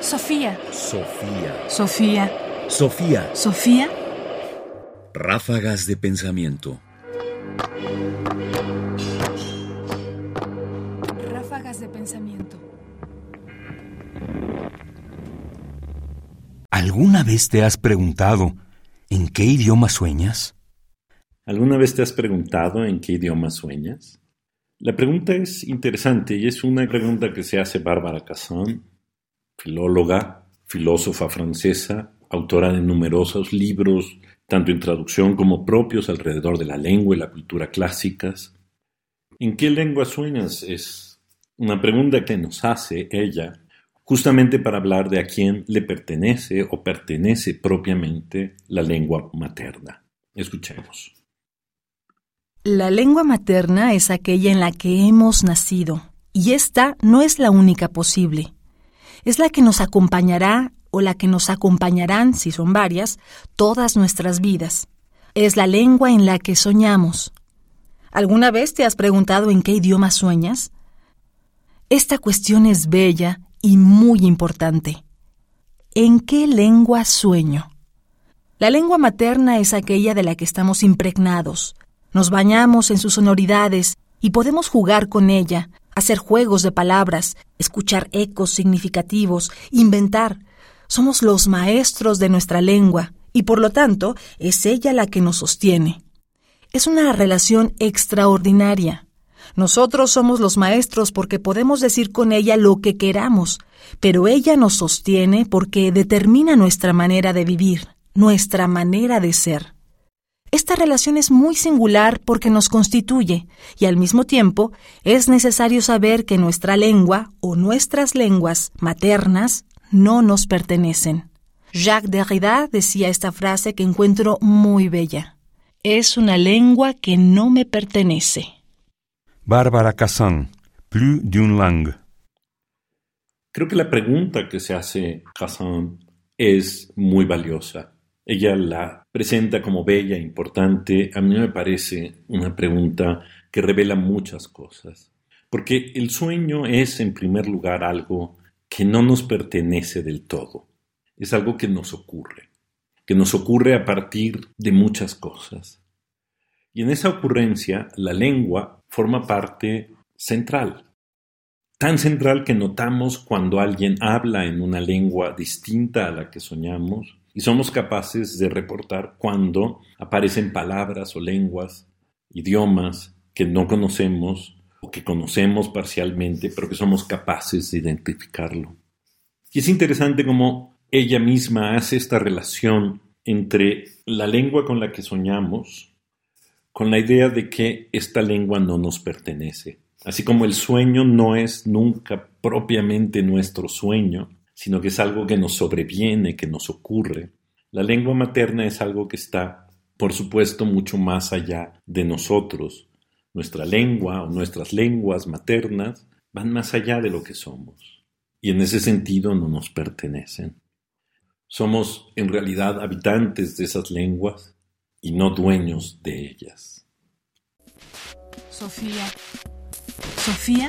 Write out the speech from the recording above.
Sofía. Sofía. Sofía. Sofía. Sofía. Ráfagas de pensamiento. Ráfagas de pensamiento. ¿Alguna vez te has preguntado en qué idioma sueñas? ¿Alguna vez te has preguntado en qué idioma sueñas? La pregunta es interesante y es una pregunta que se hace Bárbara Casson, filóloga, filósofa francesa, autora de numerosos libros, tanto en traducción como propios alrededor de la lengua y la cultura clásicas. ¿En qué lengua sueñas? Es una pregunta que nos hace ella justamente para hablar de a quién le pertenece o pertenece propiamente la lengua materna. Escuchemos. La lengua materna es aquella en la que hemos nacido, y esta no es la única posible. Es la que nos acompañará o la que nos acompañarán, si son varias, todas nuestras vidas. Es la lengua en la que soñamos. ¿Alguna vez te has preguntado en qué idioma sueñas? Esta cuestión es bella y muy importante. ¿En qué lengua sueño? La lengua materna es aquella de la que estamos impregnados, nos bañamos en sus sonoridades y podemos jugar con ella, hacer juegos de palabras, escuchar ecos significativos, inventar. Somos los maestros de nuestra lengua y por lo tanto es ella la que nos sostiene. Es una relación extraordinaria. Nosotros somos los maestros porque podemos decir con ella lo que queramos, pero ella nos sostiene porque determina nuestra manera de vivir, nuestra manera de ser. Esta relación es muy singular porque nos constituye y al mismo tiempo es necesario saber que nuestra lengua o nuestras lenguas maternas no nos pertenecen. Jacques Derrida decía esta frase que encuentro muy bella. Es una lengua que no me pertenece. Bárbara Cassan, Plus d'une langue. Creo que la pregunta que se hace Cassan es muy valiosa. Ella la presenta como bella, importante. A mí me parece una pregunta que revela muchas cosas. Porque el sueño es, en primer lugar, algo que no nos pertenece del todo. Es algo que nos ocurre, que nos ocurre a partir de muchas cosas. Y en esa ocurrencia, la lengua forma parte central. Tan central que notamos cuando alguien habla en una lengua distinta a la que soñamos y somos capaces de reportar cuando aparecen palabras o lenguas, idiomas que no conocemos o que conocemos parcialmente, pero que somos capaces de identificarlo. Y es interesante cómo ella misma hace esta relación entre la lengua con la que soñamos, con la idea de que esta lengua no nos pertenece. Así como el sueño no es nunca propiamente nuestro sueño, sino que es algo que nos sobreviene, que nos ocurre. La lengua materna es algo que está, por supuesto, mucho más allá de nosotros. Nuestra lengua o nuestras lenguas maternas van más allá de lo que somos. Y en ese sentido no nos pertenecen. Somos en realidad habitantes de esas lenguas y no dueños de ellas. Sofía. Sofía.